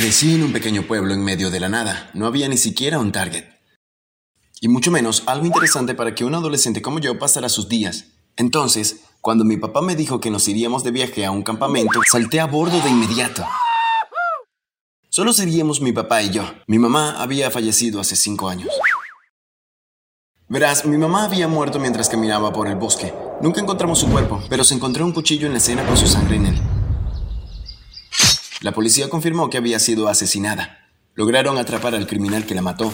Crecí en un pequeño pueblo en medio de la nada. No había ni siquiera un target. Y mucho menos algo interesante para que un adolescente como yo pasara sus días. Entonces, cuando mi papá me dijo que nos iríamos de viaje a un campamento, salté a bordo de inmediato. Solo seríamos mi papá y yo. Mi mamá había fallecido hace cinco años. Verás, mi mamá había muerto mientras caminaba por el bosque. Nunca encontramos su cuerpo, pero se encontró un cuchillo en la escena con su sangre en él. La policía confirmó que había sido asesinada. Lograron atrapar al criminal que la mató.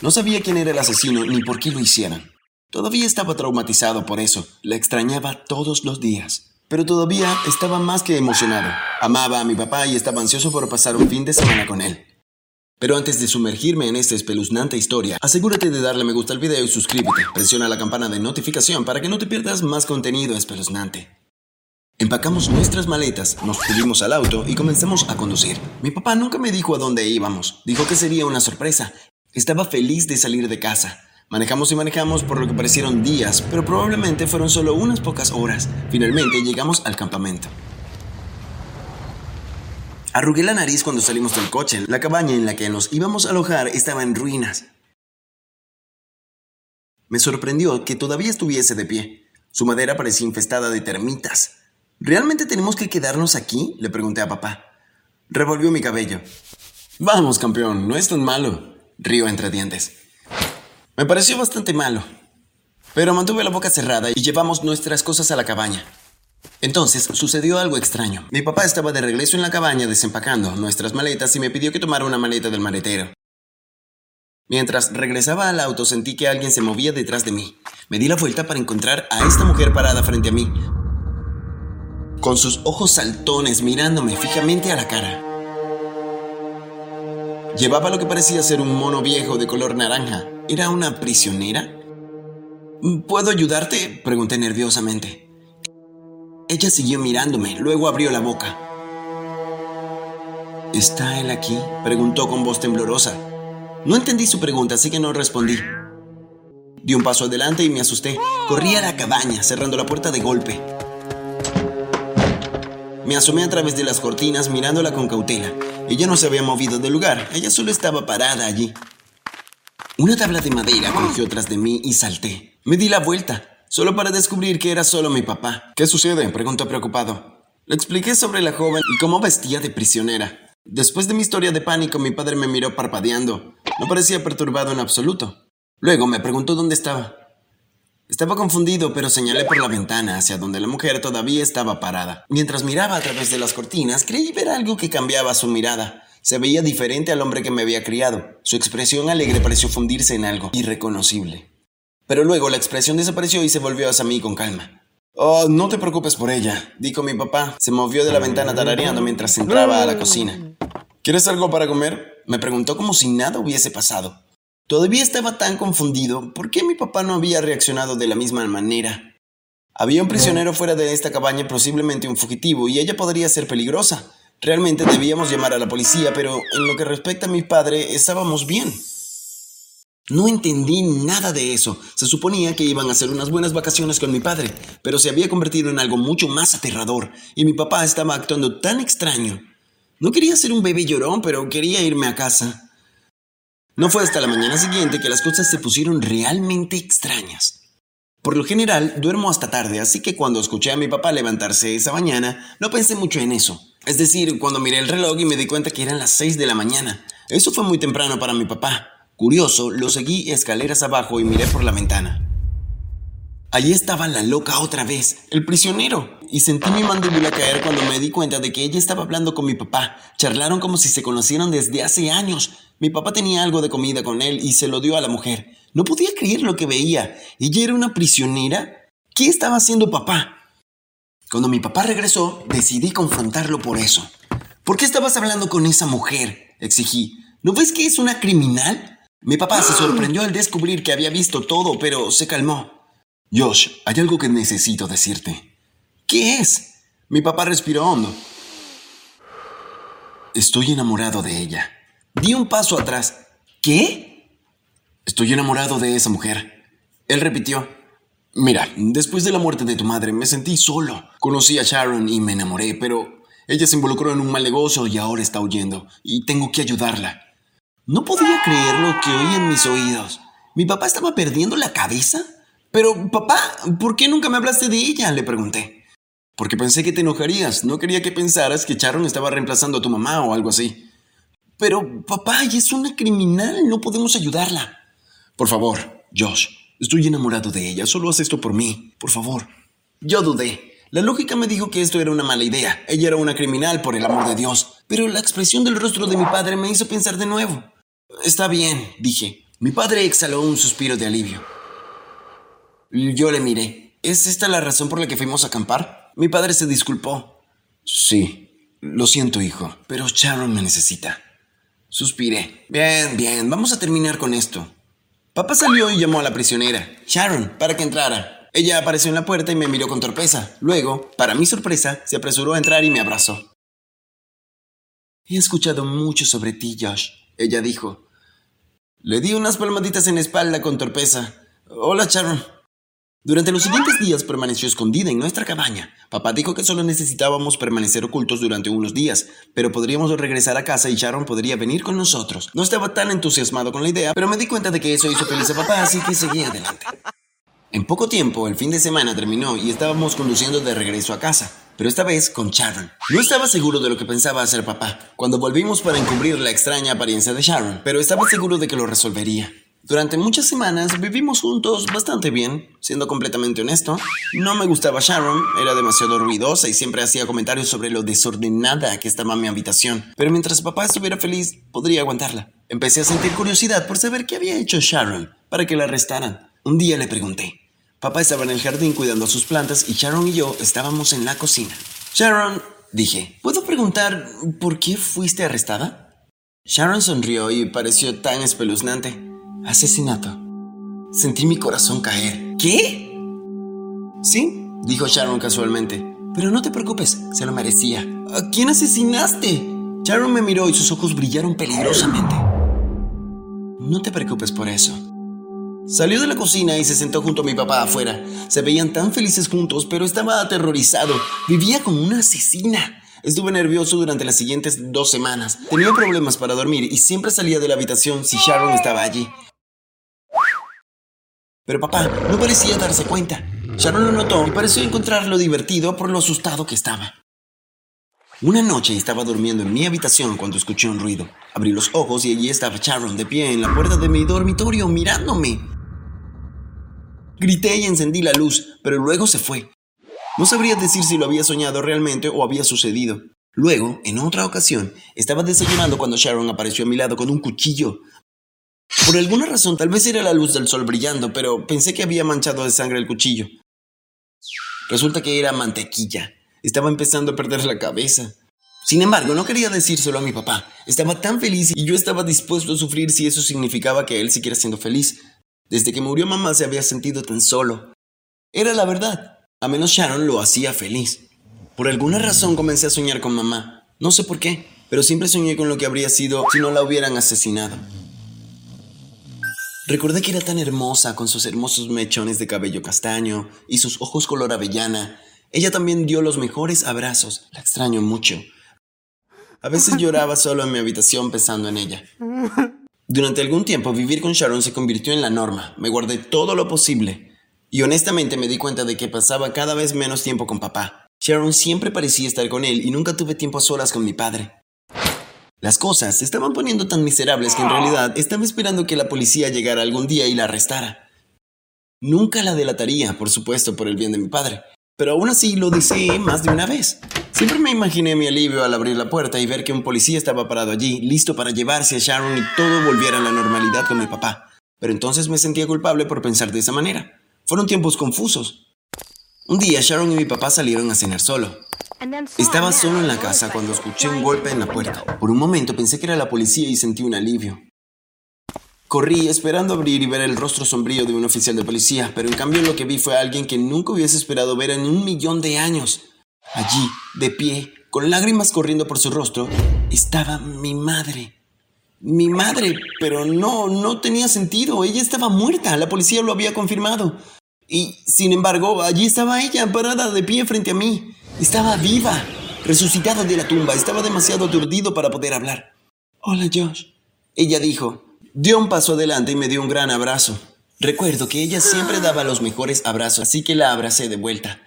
No sabía quién era el asesino ni por qué lo hicieron. Todavía estaba traumatizado por eso. La extrañaba todos los días. Pero todavía estaba más que emocionado. Amaba a mi papá y estaba ansioso por pasar un fin de semana con él. Pero antes de sumergirme en esta espeluznante historia, asegúrate de darle me gusta al video y suscríbete. Presiona la campana de notificación para que no te pierdas más contenido espeluznante. Empacamos nuestras maletas, nos subimos al auto y comenzamos a conducir. Mi papá nunca me dijo a dónde íbamos, dijo que sería una sorpresa. Estaba feliz de salir de casa. Manejamos y manejamos por lo que parecieron días, pero probablemente fueron solo unas pocas horas. Finalmente llegamos al campamento. Arrugué la nariz cuando salimos del coche. La cabaña en la que nos íbamos a alojar estaba en ruinas. Me sorprendió que todavía estuviese de pie. Su madera parecía infestada de termitas. ¿Realmente tenemos que quedarnos aquí? Le pregunté a papá. Revolvió mi cabello. Vamos, campeón, no es tan malo. Río entre dientes. Me pareció bastante malo. Pero mantuve la boca cerrada y llevamos nuestras cosas a la cabaña. Entonces sucedió algo extraño. Mi papá estaba de regreso en la cabaña desempacando nuestras maletas y me pidió que tomara una maleta del maletero. Mientras regresaba al auto sentí que alguien se movía detrás de mí. Me di la vuelta para encontrar a esta mujer parada frente a mí, con sus ojos saltones mirándome fijamente a la cara. Llevaba lo que parecía ser un mono viejo de color naranja. ¿Era una prisionera? ¿Puedo ayudarte? pregunté nerviosamente. Ella siguió mirándome, luego abrió la boca. ¿Está él aquí? preguntó con voz temblorosa. No entendí su pregunta, así que no respondí. Di un paso adelante y me asusté. Corrí a la cabaña, cerrando la puerta de golpe. Me asomé a través de las cortinas mirándola con cautela. Ella no se había movido del lugar, ella solo estaba parada allí. Una tabla de madera cogió tras de mí y salté. Me di la vuelta solo para descubrir que era solo mi papá. ¿Qué sucede? preguntó preocupado. Le expliqué sobre la joven y cómo vestía de prisionera. Después de mi historia de pánico, mi padre me miró parpadeando. No parecía perturbado en absoluto. Luego me preguntó dónde estaba. Estaba confundido, pero señalé por la ventana hacia donde la mujer todavía estaba parada. Mientras miraba a través de las cortinas, creí ver algo que cambiaba su mirada. Se veía diferente al hombre que me había criado. Su expresión alegre pareció fundirse en algo irreconocible. Pero luego la expresión desapareció y se volvió hacia mí con calma. Oh, no te preocupes por ella, dijo mi papá. Se movió de la ventana tarareando mientras entraba a la cocina. ¿Quieres algo para comer? Me preguntó como si nada hubiese pasado. Todavía estaba tan confundido. ¿Por qué mi papá no había reaccionado de la misma manera? Había un prisionero fuera de esta cabaña, posiblemente un fugitivo, y ella podría ser peligrosa. Realmente debíamos llamar a la policía, pero en lo que respecta a mi padre, estábamos bien. No entendí nada de eso. Se suponía que iban a hacer unas buenas vacaciones con mi padre, pero se había convertido en algo mucho más aterrador, y mi papá estaba actuando tan extraño. No quería ser un bebé llorón, pero quería irme a casa. No fue hasta la mañana siguiente que las cosas se pusieron realmente extrañas. Por lo general, duermo hasta tarde, así que cuando escuché a mi papá levantarse esa mañana, no pensé mucho en eso. Es decir, cuando miré el reloj y me di cuenta que eran las 6 de la mañana. Eso fue muy temprano para mi papá. Curioso, lo seguí escaleras abajo y miré por la ventana. Allí estaba la loca otra vez, el prisionero, y sentí mi mandíbula caer cuando me di cuenta de que ella estaba hablando con mi papá. Charlaron como si se conocieran desde hace años. Mi papá tenía algo de comida con él y se lo dio a la mujer. No podía creer lo que veía. ¿Ella era una prisionera? ¿Qué estaba haciendo papá? Cuando mi papá regresó, decidí confrontarlo por eso. ¿Por qué estabas hablando con esa mujer? exigí. ¿No ves que es una criminal? Mi papá se sorprendió al descubrir que había visto todo, pero se calmó. Josh, hay algo que necesito decirte. ¿Qué es? Mi papá respiró hondo. Estoy enamorado de ella. Di un paso atrás. ¿Qué? Estoy enamorado de esa mujer. Él repitió. Mira, después de la muerte de tu madre me sentí solo. Conocí a Sharon y me enamoré, pero Ella se involucró en un mal negocio y ahora está huyendo, y tengo que ayudarla. No podía creer lo que oí en mis oídos. ¿Mi papá estaba perdiendo la cabeza? Pero, papá, ¿por qué nunca me hablaste de ella? le pregunté. Porque pensé que te enojarías. No quería que pensaras que Sharon estaba reemplazando a tu mamá o algo así. Pero, papá, ella es una criminal. No podemos ayudarla. Por favor, Josh. Estoy enamorado de ella. Solo haz esto por mí. Por favor. Yo dudé. La lógica me dijo que esto era una mala idea. Ella era una criminal, por el amor de Dios. Pero la expresión del rostro de mi padre me hizo pensar de nuevo. Está bien, dije. Mi padre exhaló un suspiro de alivio. Yo le miré. ¿Es esta la razón por la que fuimos a acampar? Mi padre se disculpó. Sí, lo siento, hijo, pero Sharon me necesita. Suspiré. Bien, bien, vamos a terminar con esto. Papá salió y llamó a la prisionera, Sharon, para que entrara. Ella apareció en la puerta y me miró con torpeza. Luego, para mi sorpresa, se apresuró a entrar y me abrazó. He escuchado mucho sobre ti, Josh, ella dijo. Le di unas palmaditas en la espalda con torpeza. Hola, Sharon. Durante los siguientes días permaneció escondida en nuestra cabaña. Papá dijo que solo necesitábamos permanecer ocultos durante unos días, pero podríamos regresar a casa y Sharon podría venir con nosotros. No estaba tan entusiasmado con la idea, pero me di cuenta de que eso hizo feliz a papá, así que seguí adelante. En poco tiempo, el fin de semana terminó y estábamos conduciendo de regreso a casa, pero esta vez con Sharon. No estaba seguro de lo que pensaba hacer papá cuando volvimos para encubrir la extraña apariencia de Sharon, pero estaba seguro de que lo resolvería. Durante muchas semanas vivimos juntos bastante bien, siendo completamente honesto. No me gustaba Sharon, era demasiado ruidosa y siempre hacía comentarios sobre lo desordenada que estaba mi habitación. Pero mientras papá estuviera feliz, podría aguantarla. Empecé a sentir curiosidad por saber qué había hecho Sharon para que la arrestaran. Un día le pregunté. Papá estaba en el jardín cuidando sus plantas y Sharon y yo estábamos en la cocina. Sharon, dije, ¿puedo preguntar por qué fuiste arrestada? Sharon sonrió y pareció tan espeluznante. Asesinato. Sentí mi corazón caer. ¿Qué? Sí, dijo Sharon casualmente. Pero no te preocupes, se lo merecía. ¿A quién asesinaste? Sharon me miró y sus ojos brillaron peligrosamente. No te preocupes por eso. Salió de la cocina y se sentó junto a mi papá afuera. Se veían tan felices juntos, pero estaba aterrorizado. Vivía como una asesina. Estuve nervioso durante las siguientes dos semanas. Tenía problemas para dormir y siempre salía de la habitación si Sharon estaba allí. Pero papá no parecía darse cuenta. Sharon lo notó y pareció encontrarlo divertido por lo asustado que estaba. Una noche estaba durmiendo en mi habitación cuando escuché un ruido. Abrí los ojos y allí estaba Sharon de pie en la puerta de mi dormitorio mirándome. Grité y encendí la luz, pero luego se fue. No sabría decir si lo había soñado realmente o había sucedido. Luego, en otra ocasión, estaba desayunando cuando Sharon apareció a mi lado con un cuchillo. Por alguna razón, tal vez era la luz del sol brillando, pero pensé que había manchado de sangre el cuchillo. Resulta que era mantequilla. Estaba empezando a perder la cabeza. Sin embargo, no quería decírselo a mi papá. Estaba tan feliz y yo estaba dispuesto a sufrir si eso significaba que él siguiera siendo feliz. Desde que murió mamá se había sentido tan solo. Era la verdad. A menos Sharon lo hacía feliz. Por alguna razón comencé a soñar con mamá. No sé por qué, pero siempre soñé con lo que habría sido si no la hubieran asesinado. Recordé que era tan hermosa con sus hermosos mechones de cabello castaño y sus ojos color avellana. Ella también dio los mejores abrazos. La extraño mucho. A veces lloraba solo en mi habitación pensando en ella. Durante algún tiempo vivir con Sharon se convirtió en la norma. Me guardé todo lo posible. Y honestamente me di cuenta de que pasaba cada vez menos tiempo con papá. Sharon siempre parecía estar con él y nunca tuve tiempo a solas con mi padre. Las cosas se estaban poniendo tan miserables que en realidad estaba esperando que la policía llegara algún día y la arrestara. Nunca la delataría, por supuesto, por el bien de mi padre, pero aún así lo deseé más de una vez. Siempre me imaginé mi alivio al abrir la puerta y ver que un policía estaba parado allí, listo para llevarse a Sharon y todo volviera a la normalidad con mi papá. Pero entonces me sentía culpable por pensar de esa manera. Fueron tiempos confusos. Un día Sharon y mi papá salieron a cenar solo. Estaba solo en la casa cuando escuché un golpe en la puerta. Por un momento pensé que era la policía y sentí un alivio. Corrí esperando abrir y ver el rostro sombrío de un oficial de policía, pero en cambio lo que vi fue a alguien que nunca hubiese esperado ver en un millón de años. Allí, de pie, con lágrimas corriendo por su rostro, estaba mi madre. Mi madre, pero no, no tenía sentido. Ella estaba muerta. La policía lo había confirmado. Y, sin embargo, allí estaba ella, parada de pie frente a mí. Estaba viva. resucitado de la tumba, estaba demasiado aturdido para poder hablar. Hola, Josh. Ella dijo. Dio un paso adelante y me dio un gran abrazo. Recuerdo que ella siempre daba los mejores abrazos, así que la abracé de vuelta.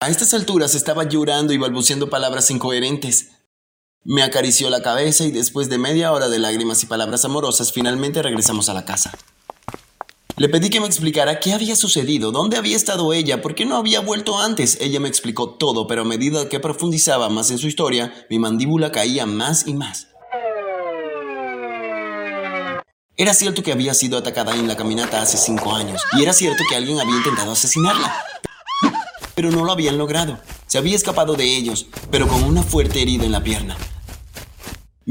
A estas alturas estaba llorando y balbuceando palabras incoherentes. Me acarició la cabeza y después de media hora de lágrimas y palabras amorosas finalmente regresamos a la casa. Le pedí que me explicara qué había sucedido, dónde había estado ella, por qué no había vuelto antes. Ella me explicó todo, pero a medida que profundizaba más en su historia, mi mandíbula caía más y más. Era cierto que había sido atacada en la caminata hace cinco años, y era cierto que alguien había intentado asesinarla. Pero no lo habían logrado. Se había escapado de ellos, pero con una fuerte herida en la pierna.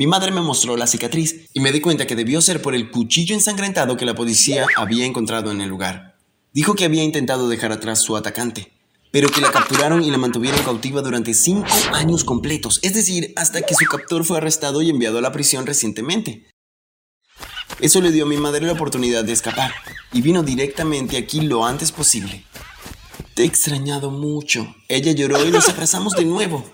Mi madre me mostró la cicatriz y me di cuenta que debió ser por el cuchillo ensangrentado que la policía había encontrado en el lugar. Dijo que había intentado dejar atrás su atacante, pero que la capturaron y la mantuvieron cautiva durante cinco años completos, es decir, hasta que su captor fue arrestado y enviado a la prisión recientemente. Eso le dio a mi madre la oportunidad de escapar y vino directamente aquí lo antes posible. Te he extrañado mucho. Ella lloró y nos abrazamos de nuevo.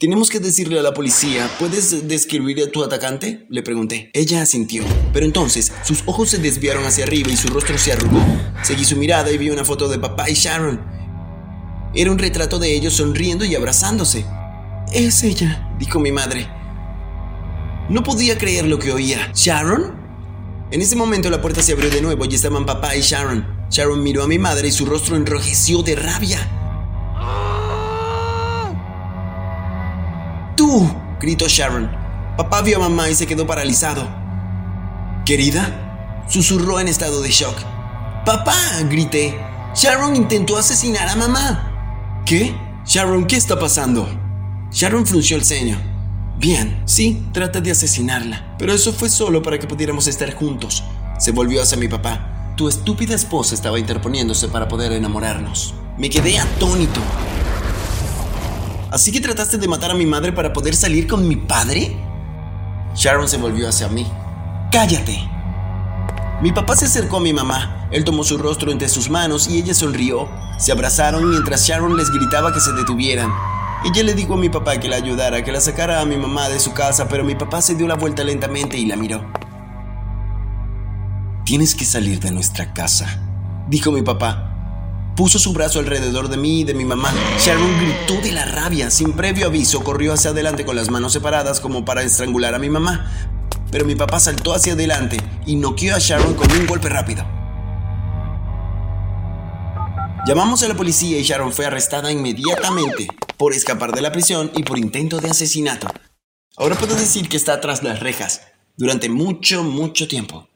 Tenemos que decirle a la policía, ¿puedes describir a tu atacante? Le pregunté. Ella asintió, pero entonces sus ojos se desviaron hacia arriba y su rostro se arrugó. Seguí su mirada y vi una foto de papá y Sharon. Era un retrato de ellos sonriendo y abrazándose. Es ella, dijo mi madre. No podía creer lo que oía. ¿Sharon? En ese momento la puerta se abrió de nuevo y estaban papá y Sharon. Sharon miró a mi madre y su rostro enrojeció de rabia. Gritó Sharon. Papá vio a mamá y se quedó paralizado. ¿Querida? Susurró en estado de shock. ¡Papá! grité. Sharon intentó asesinar a mamá. ¿Qué? Sharon, ¿qué está pasando? Sharon frunció el ceño. Bien, sí, trata de asesinarla, pero eso fue solo para que pudiéramos estar juntos. Se volvió hacia mi papá. Tu estúpida esposa estaba interponiéndose para poder enamorarnos. Me quedé atónito. ¿Así que trataste de matar a mi madre para poder salir con mi padre? Sharon se volvió hacia mí. ¡Cállate! Mi papá se acercó a mi mamá. Él tomó su rostro entre sus manos y ella sonrió. Se abrazaron mientras Sharon les gritaba que se detuvieran. Ella le dijo a mi papá que la ayudara, que la sacara a mi mamá de su casa, pero mi papá se dio la vuelta lentamente y la miró. Tienes que salir de nuestra casa, dijo mi papá. Puso su brazo alrededor de mí y de mi mamá. Sharon gritó de la rabia. Sin previo aviso, corrió hacia adelante con las manos separadas como para estrangular a mi mamá. Pero mi papá saltó hacia adelante y noqueó a Sharon con un golpe rápido. Llamamos a la policía y Sharon fue arrestada inmediatamente por escapar de la prisión y por intento de asesinato. Ahora puedo decir que está tras las rejas durante mucho, mucho tiempo.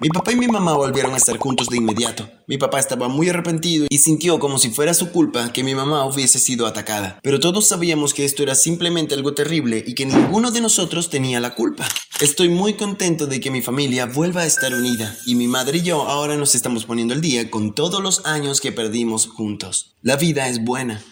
Mi papá y mi mamá volvieron a estar juntos de inmediato. Mi papá estaba muy arrepentido y sintió como si fuera su culpa que mi mamá hubiese sido atacada. Pero todos sabíamos que esto era simplemente algo terrible y que ninguno de nosotros tenía la culpa. Estoy muy contento de que mi familia vuelva a estar unida y mi madre y yo ahora nos estamos poniendo al día con todos los años que perdimos juntos. La vida es buena.